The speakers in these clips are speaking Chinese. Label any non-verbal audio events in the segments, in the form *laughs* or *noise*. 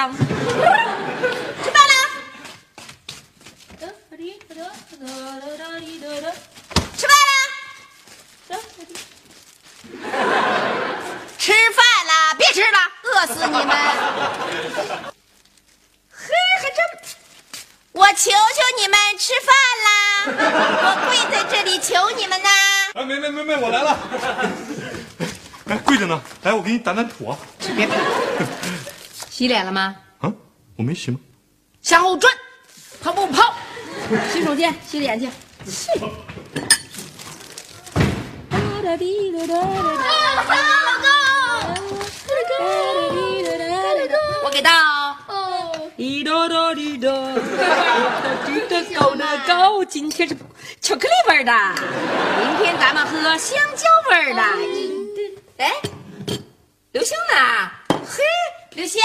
吃饭了。吃饭了。吃饭啦！别吃了，饿死你们！嘿，还真……我求求你们吃饭啦！我跪在这里求你们呢！哎，没没没没，我来了。哎，跪着呢，来，我给你掸掸土啊。别。洗脸了吗？啊，我没洗吗？向后转，跑步跑？洗手间洗脸去。我给到。滴答答滴答，滴答高的高，今天是巧克力味儿的，明天咱们喝香蕉味儿的。哎，刘星呢？嘿，刘星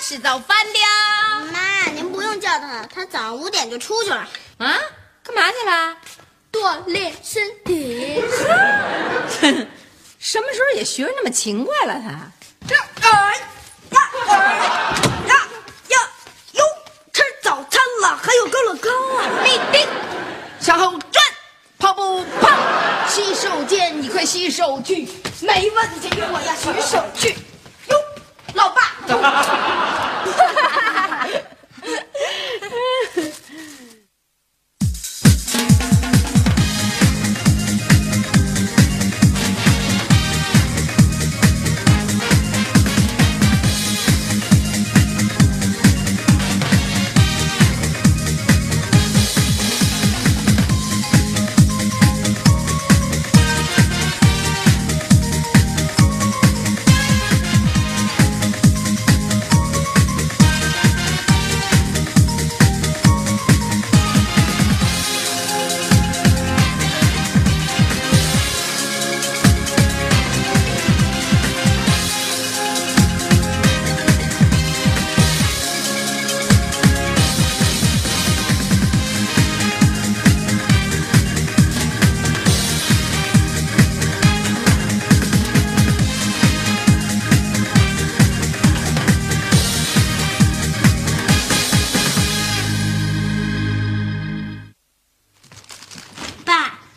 吃早饭了。妈，您不用叫他，他早上五点就出去了，啊？干嘛去了？锻炼身体。*laughs* 什么时候也学那么勤快了？他这哎呀哎呀呀哟，吃早餐了，还有高乐高啊！立定，向后转，跑步跑，洗手间你快洗手去，没问题，我要洗手去。哟，老爸。哈哈哈哈哈哈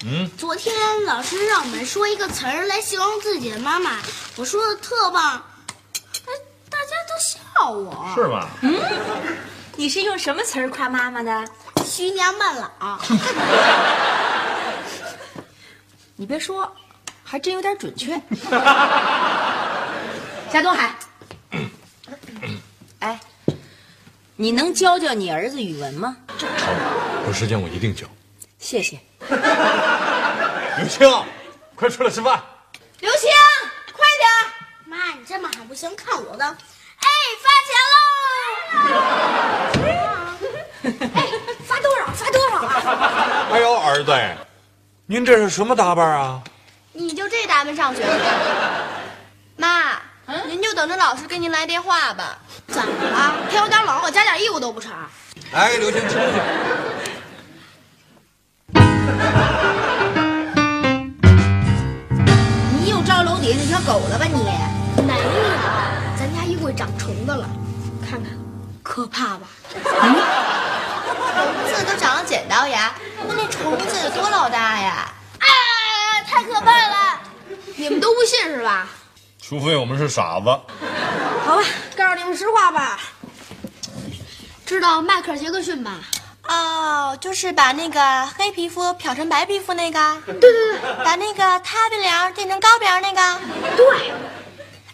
嗯，昨天老师让我们说一个词儿来形容自己的妈妈，我说的特棒，哎，大家都笑我，是吗？嗯你是用什么词儿夸妈妈的？徐娘半老。*laughs* 你别说，还真有点准确。*laughs* 夏东海，*coughs* 哎，你能教教你儿子语文吗？有时间我一定教。谢谢。*laughs* 刘青，快出来吃饭。刘青，快点！妈，你这么喊不行，看我的！哎，发钱喽！哎，发多少？发多少啊？哎呦，儿子，您这是什么打扮啊？你就这打扮上学去？*laughs* 妈，您就等着老师给您来电话吧。怎么了？天有点冷，我加点衣服都不成？哎，刘青，出去。*laughs* 你又招楼底下那条狗了吧你？没有，咱家衣柜长虫子了，看看，可怕吧？这都长了剪刀牙，那那虫子有多老大呀？哎，太可怕了！你们都不信是吧？除非我们是傻子。好吧，告诉你们实话吧。知道迈克尔·杰克逊吧？哦，就是把那个黑皮肤漂成白皮肤那个，对对对把那个塌鼻梁变成高鼻梁那个。对，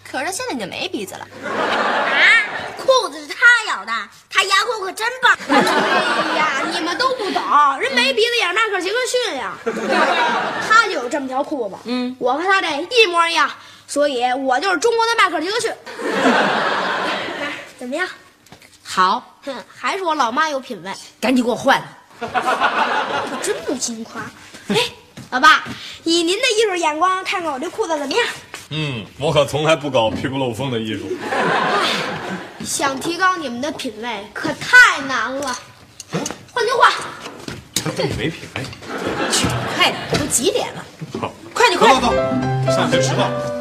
可是他现在已经没鼻子了。啊，裤子是他咬的，他牙口可真棒。哎呀，你们都不懂，人没鼻子眼迈克尔·杰克逊呀，他就有这么条裤子。嗯，我和他这一模一样，所以我就是中国的迈克尔·杰克逊。*laughs* 怎么么样？好，哼，还是我老妈有品位，赶紧给我换了。可真不经夸。哎，老爸，以您的艺术眼光，看看我这裤子怎么样？嗯，我可从来不搞屁股漏风的艺术。哎想提高你们的品味，可太难了。换就换。这你没品味。快点，都几点了？好，快点，快走走点！走，上学迟到。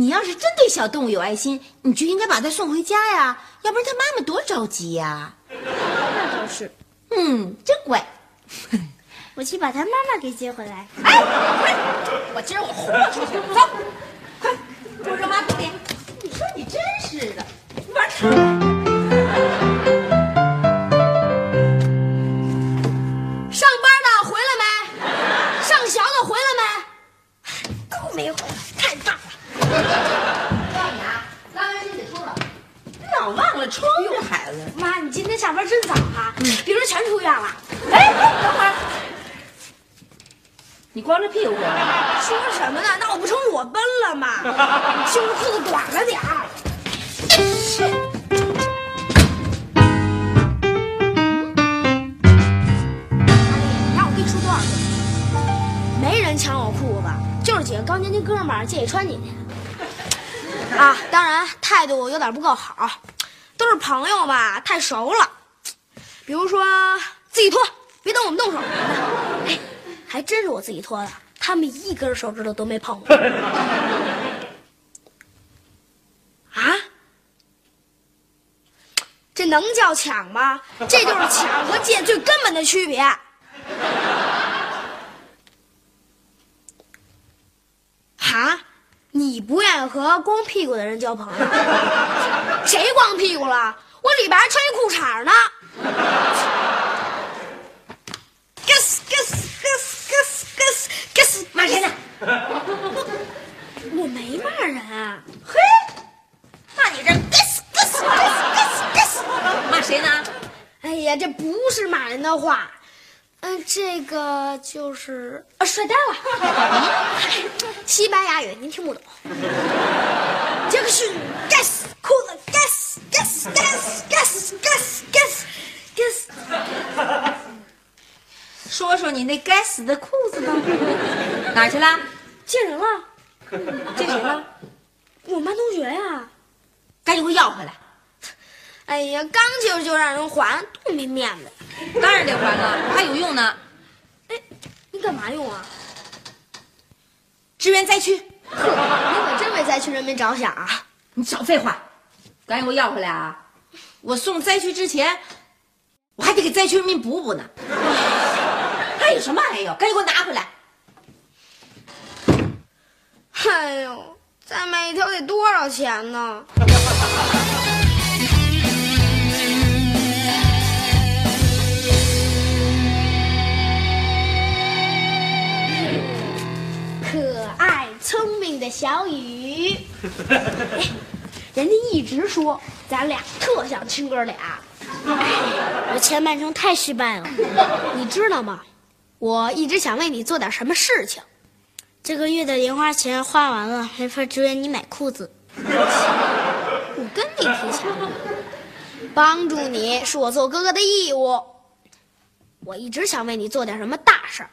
你要是真对小动物有爱心，你就应该把它送回家呀，要不然它妈妈多着急呀。那倒是，嗯，真乖。*laughs* 我去把他妈妈给接回来。哎，快！我今儿我豁出去，走，快，给我扔马桶里。光着屁股？说什么呢？那我不成裸奔了吗？*laughs* 就是裤子短了点儿。你让我跟你说多少遍？没人抢我裤子，就是几个高年级哥们儿借你穿几天。*laughs* 啊，当然态度有点不够好，都是朋友嘛，太熟了。比如说自己脱，别等我们动手。哎，还真是我自己脱的，他们一根手指头都没碰过。*laughs* 啊？这能叫抢吗？这就是抢和借最根本的区别。*laughs* 啊？你不愿意和光屁股的人交朋友？*laughs* 谁光屁股了？我里边还穿一裤衩呢。骂谁呢？我没骂人啊。嘿，那你这 gus gus gus gus gus，骂谁呢？哎呀，这不是骂人的话，嗯、这个就是啊，帅呆了。*laughs* 西班牙语您听不懂。杰克逊，gas，裤子，gas，gas gas gas gas gas gas，说说你那该死的裤子吧，*laughs* 哪儿去了？借人了，借谁了？我们班同学呀。赶紧给我要回来！哎呀，刚借就让人还，多没面子！当然得还了，还有用呢。哎你干嘛用啊？支援灾区，你可真为灾区人民着想啊！你少废话，赶紧给我要回来啊！我送灾区之前，我还得给灾区人民补补呢。*laughs* 还有什么还有？赶紧给我拿回来！哎呦，再买一条得多少钱呢？可爱聪明的小雨，*laughs* 哎人家一直说咱俩特像亲哥俩。哎，我前半生太失败了，你知道吗？我一直想为你做点什么事情。这个月的零花钱花完了，没法支援你买裤子。我跟你提钱，帮助你是我做哥哥的义务。我一直想为你做点什么大事儿，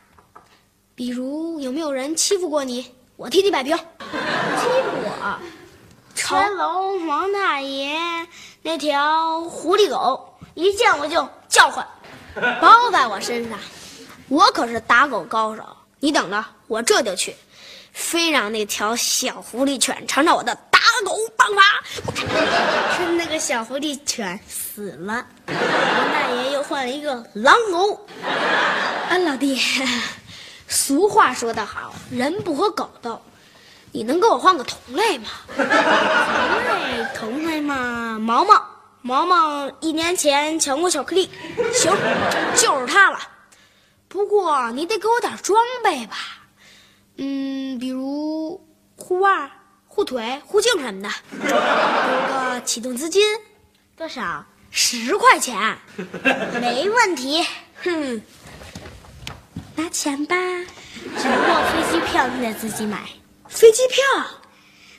比如有没有人欺负过你，我替你摆平。欺负我？乾隆王大爷那条狐狸狗，一见我就叫唤，*laughs* 包在我身上。我可是打狗高手，你等着，我这就去。非让那条小狐狸犬尝尝我的打狗棒法。*laughs* 趁那个小狐狸犬死了，我大爷又换了一个狼狗。啊，老弟，俗话说得好，人不和狗斗，你能给我换个同类吗？同类，同类嘛，毛毛，毛毛一年前抢过巧克力，行，就是他了。不过你得给我点装备吧，嗯，比如护腕、护腿、护颈什么的，有个启动资金，多少？十块钱，没问题。哼，拿钱吧，只不过飞机票你得自己买。飞机票？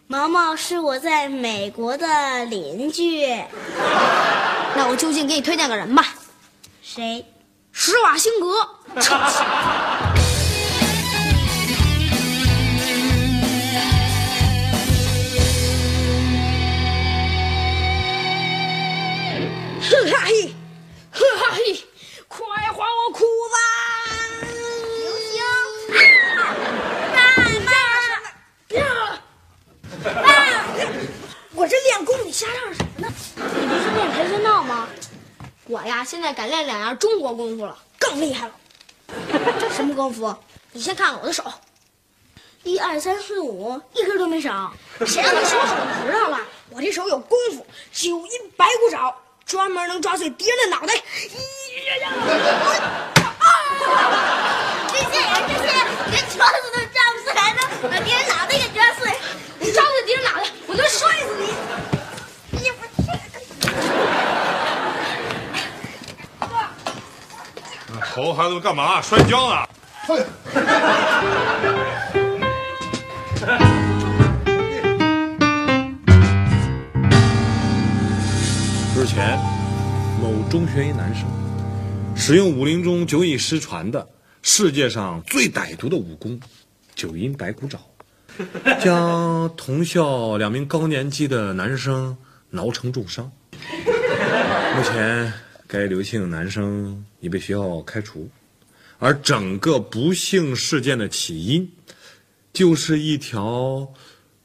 毛毛是我在美国的邻居。那我就近给你推荐个人吧。谁？施瓦辛格。*laughs* 两样中国功夫了，更厉害了。这什么功夫？你先看看我的手，一二三四五，一根都没少。谁让你说手指头了？我这手有功夫，九阴白骨爪，专门能抓碎敌人的脑袋。咦呀呀！这些人，这些连桌子都抓不碎，还能把敌人脑袋给抓碎。你抓碎敌人脑袋，我就摔死你！你不是吼孩子们干嘛？摔跤呢？*laughs* 之前，某中学一男生使用武林中久已失传的世界上最歹毒的武功——九阴白骨爪，*laughs* 将同校两名高年级的男生挠成重伤。目前，该刘姓男生已被学校开除，而整个不幸事件的起因，就是一条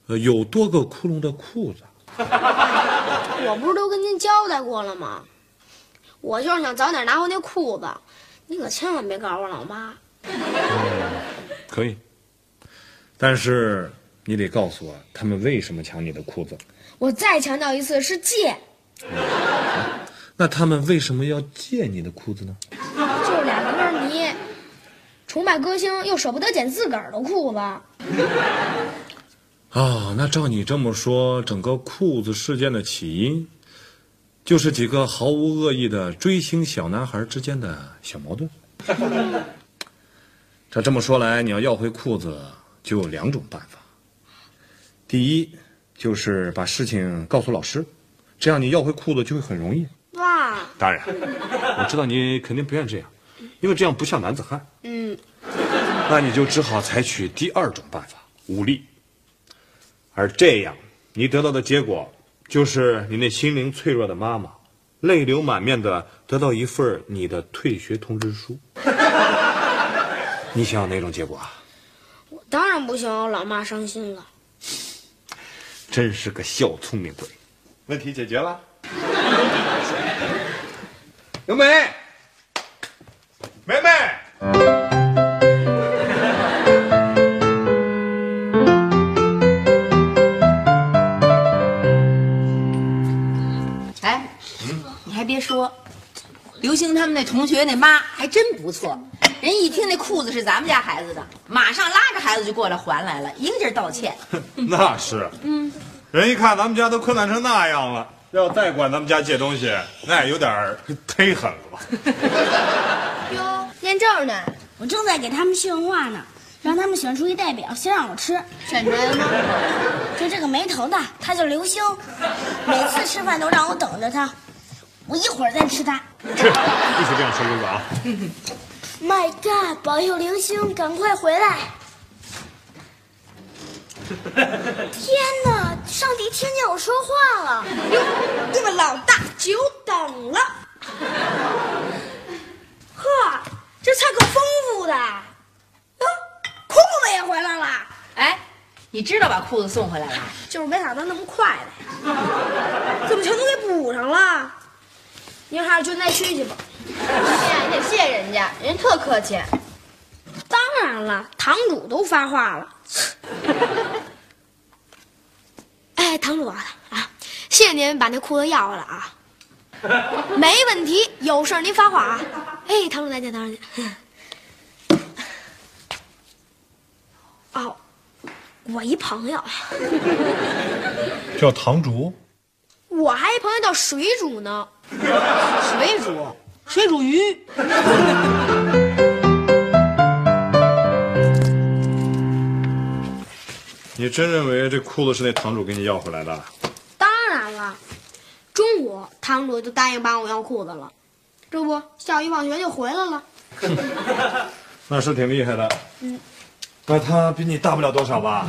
呃有多个窟窿的裤子。*laughs* 我不是都跟您交代过了吗？我就是想早点拿回那裤子，你可千万别告诉我老妈。可以，但是你得告诉我他们为什么抢你的裤子。我再强调一次，是借，那他们为什么要借你的裤子呢？就是俩歌迷，崇拜歌星又舍不得捡自个儿的裤子。啊，那照你这么说，整个裤子事件的起因，就是几个毫无恶意的追星小男孩之间的小矛盾。这这么说来，你要要回裤子，就有两种办法。第一，就是把事情告诉老师，这样你要回裤子就会很容易。爸，当然，*laughs* 我知道你肯定不愿这样，因为这样不像男子汉。嗯，那你就只好采取第二种办法，武力。而这样，你得到的结果就是你那心灵脆弱的妈妈，泪流满面的得到一份你的退学通知书。*laughs* 你想要哪种结果啊？我当然不想让老妈伤心了。真是个小聪明鬼。问题解决了。刘梅，梅梅。哎，你还别说，刘星他们那同学那妈还真不错。人一听那裤子是咱们家孩子的，马上拉着孩子就过来还来了，一个劲儿道歉。*laughs* 那是，嗯，人一看咱们家都困难成那样了，要再管咱们家借东西，那也有点儿忒狠了吧？哟，念证呢？我正在给他们训话呢，让他们选出一代表，先让我吃。选出来了吗？就这个没头的，他叫刘星，每次吃饭都让我等着他，我一会儿再吃他。去，不许这样说哥哥啊！My God！保佑刘星赶快回来！天哪，上帝听见我说话了。哟，对吧老大久等了。呵，这菜可丰富的。啊，裤子也回来了。哎，你知道把裤子送回来了？就是没想到那么快的，怎么全都给补上了？您还是就再去去吧。哎呀，你得谢人家，人特客气。当然了，堂主都发话了。哎，堂主啊啊，谢谢您把那裤子要回来啊，没问题，有事儿您发话啊。哎，堂主再见，堂主再见。哦，我一朋友，叫堂主。我还一朋友叫水煮呢。水煮，水煮鱼。你真认为这裤子是那堂主给你要回来的？当然了，中午堂主就答应帮我要裤子了，这不下午一放学就回来了。*laughs* 那是挺厉害的。嗯，那他比你大不了多少吧？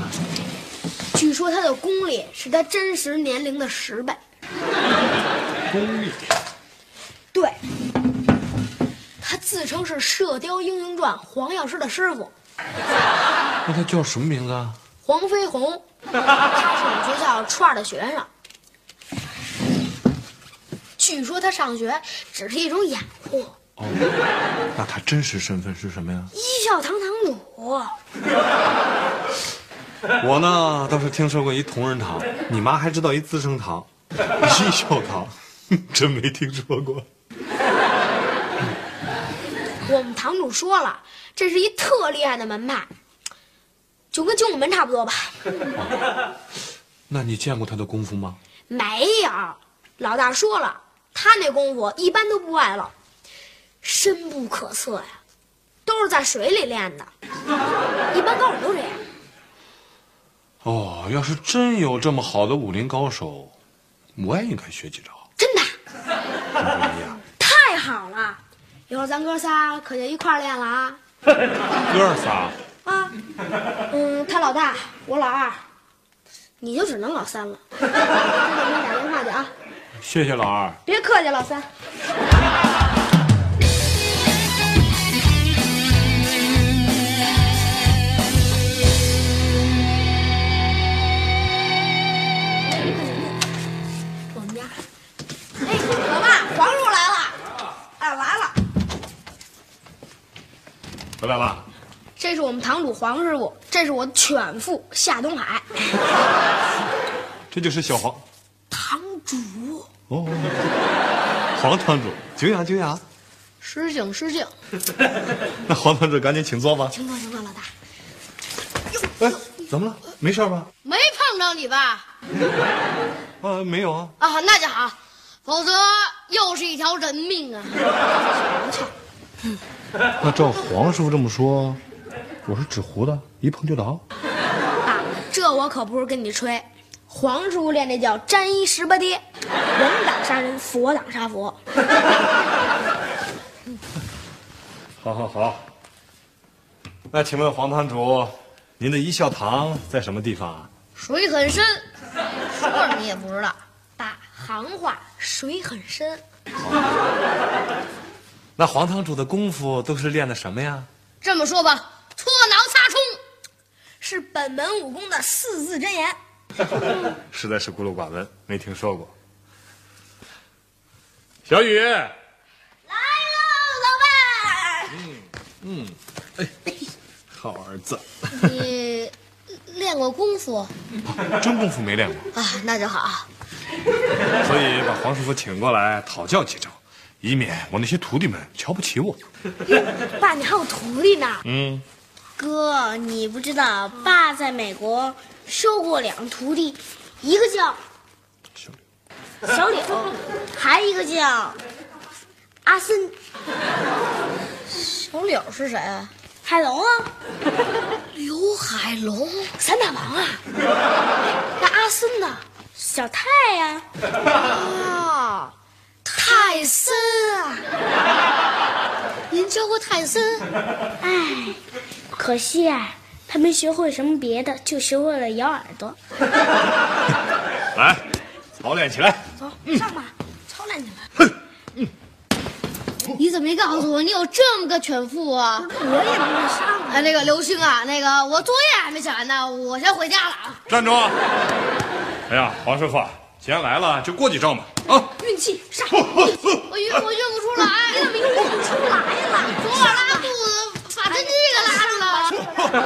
据说他的功力是他真实年龄的十倍。功力。对，他自称是《射雕英雄传》黄药师的师傅那他叫什么名字啊？黄飞鸿，他是我们学校初二的学生。据说他上学只是一种掩护。哦，那他真实身份是什么呀？一校堂堂主，*laughs* 我呢倒是听说过一同仁堂，你妈还知道一资生堂，一校堂，真没听说过。*laughs* 我们堂主说了，这是一特厉害的门派，就跟精武门差不多吧。*laughs* 那你见过他的功夫吗？没有，老大说了，他那功夫一般都不外露，深不可测呀，都是在水里练的，一般高手都这样。哦，要是真有这么好的武林高手，我也应该学几招。真的。太好了！一会儿咱哥仨可就一块儿练了啊！*laughs* 哥仨，啊，嗯，他老大，我老二，你就只能老三了。我给你打电话去啊！谢谢老二。别客气，老三。我们家，哎，老爸，黄叔来了，哎，来了。回来了。这是我们堂主黄师傅，这是我的犬父夏东海。这就是小黄。堂主，哦，黄堂主，久仰久仰。失敬失敬，*laughs* 那黄堂主赶紧请坐吧。请坐请坐，老大。哎，怎么了？没事吧？没碰着你吧？啊，没有啊。啊，那就好，否则又是一条人命啊！*laughs* 那照黄师傅这么说，我是纸糊的，一碰就倒。啊，这我可不是跟你吹，黄师傅练这叫沾衣十八跌，人挡杀人，佛挡杀佛。*laughs* 好好好。那请问黄堂主，您的一笑堂在什么地方啊？水很深，说了你也不知道。大行话，水很深。*laughs* 那黄堂主的功夫都是练的什么呀？这么说吧，搓挠擦冲是本门武功的四字真言。*laughs* 实在是孤陋寡闻，没听说过。小雨，来喽，老伴。嗯，哎，好儿子，你 *laughs* 练过功夫真功夫没练过，啊？那就好。所以把黄师傅请过来讨教几招，以免我那些徒弟们瞧不起我。*laughs* 爸，你还有徒弟呢？嗯，哥，你不知道，爸在美国收过两徒弟，一个叫小雨，小柳，还一个叫阿森。小柳是谁啊？海龙啊，刘海龙，三大王啊！那阿森呢？小泰呀、啊，泰森啊！您教过泰森？哎，可惜啊，他没学会什么别的，就学会了咬耳朵。*laughs* 来，操练起来。走，上吧，操练起来。嗯，你怎么没告诉我你有这么个犬妇啊？我也不会上啊。哎，那个刘星啊，那个我作业还没写完呢，我先回家了啊。站住！哎呀，黄师傅，既然来了，就过几招嘛。啊，运气上，我运我运不出来，你怎么又运不出来了？昨晚拉肚子，把真这个拉上了。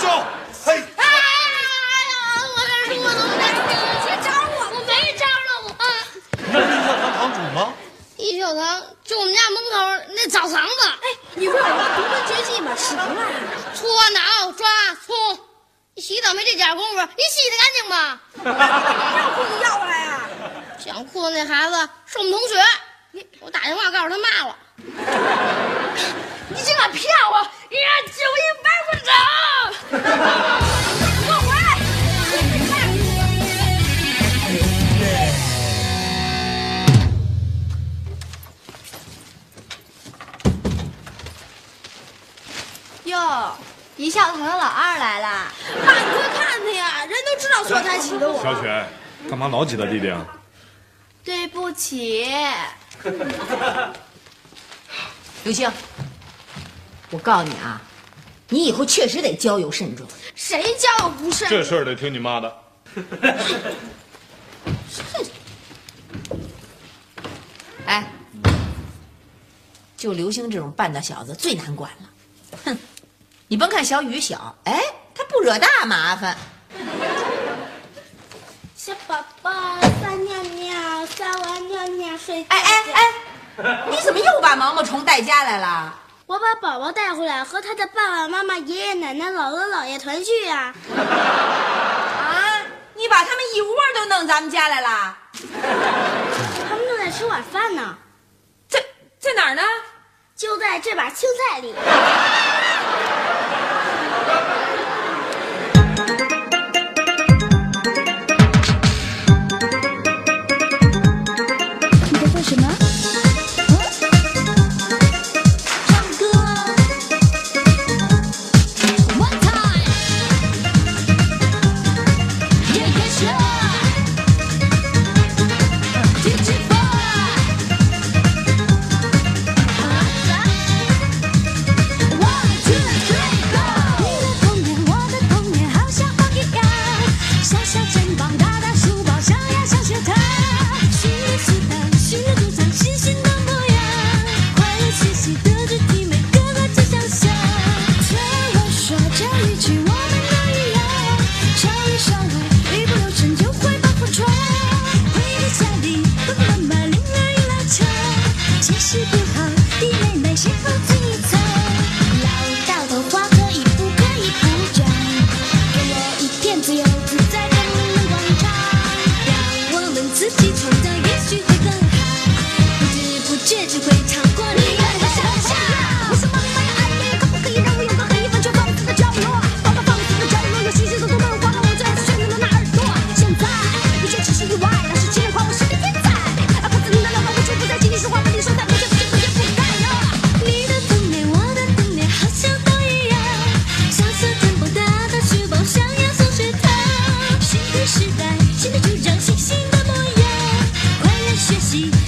招，嘿，哎呀，我这肚子我这别招我，我没招了我。那是教堂堂主吗？一小堂就我们家门口那澡堂子，哎，你不是有个独门绝技吗？使出来。搓脑抓葱，你洗澡没这点功夫，你洗的干净吗？要裤子要回来呀、讲裤子那孩子是我们同学，你我打电话告诉他骂了。*laughs* 你竟敢骗我！你让九一白不长！给 *laughs* 我回来！哟，一笑堂的老二来了。妈，你快看他呀，人都知道所才起的我。小雪，干嘛老挤他弟弟啊？对不起，刘星，我告诉你啊，你以后确实得交友慎重。谁交友不慎？这事儿得听你妈的。*laughs* 哎，就刘星这种半大小子最难管了。哼，你甭看小雨小，哎，他不惹大麻烦。*laughs* 小宝宝撒尿尿，撒完尿尿睡觉。哎哎哎，你怎么又把毛毛虫带家来了？我把宝宝带回来，和他的爸爸妈妈、爷爷奶奶、姥姥姥爷团聚呀、*laughs* 啊，你把他们一窝都弄咱们家来了？他们正在吃晚饭呢，在在哪儿呢？就在这把青菜里。see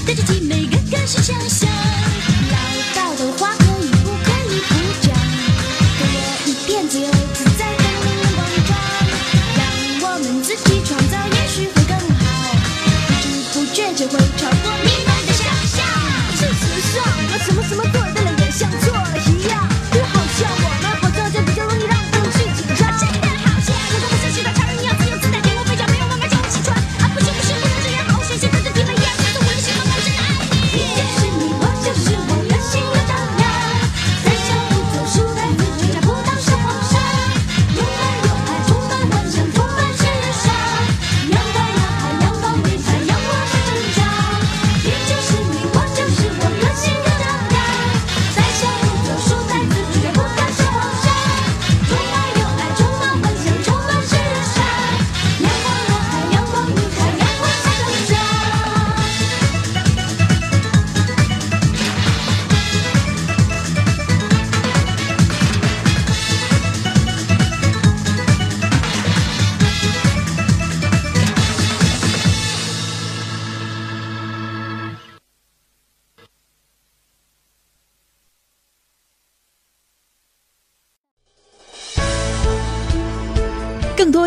Did you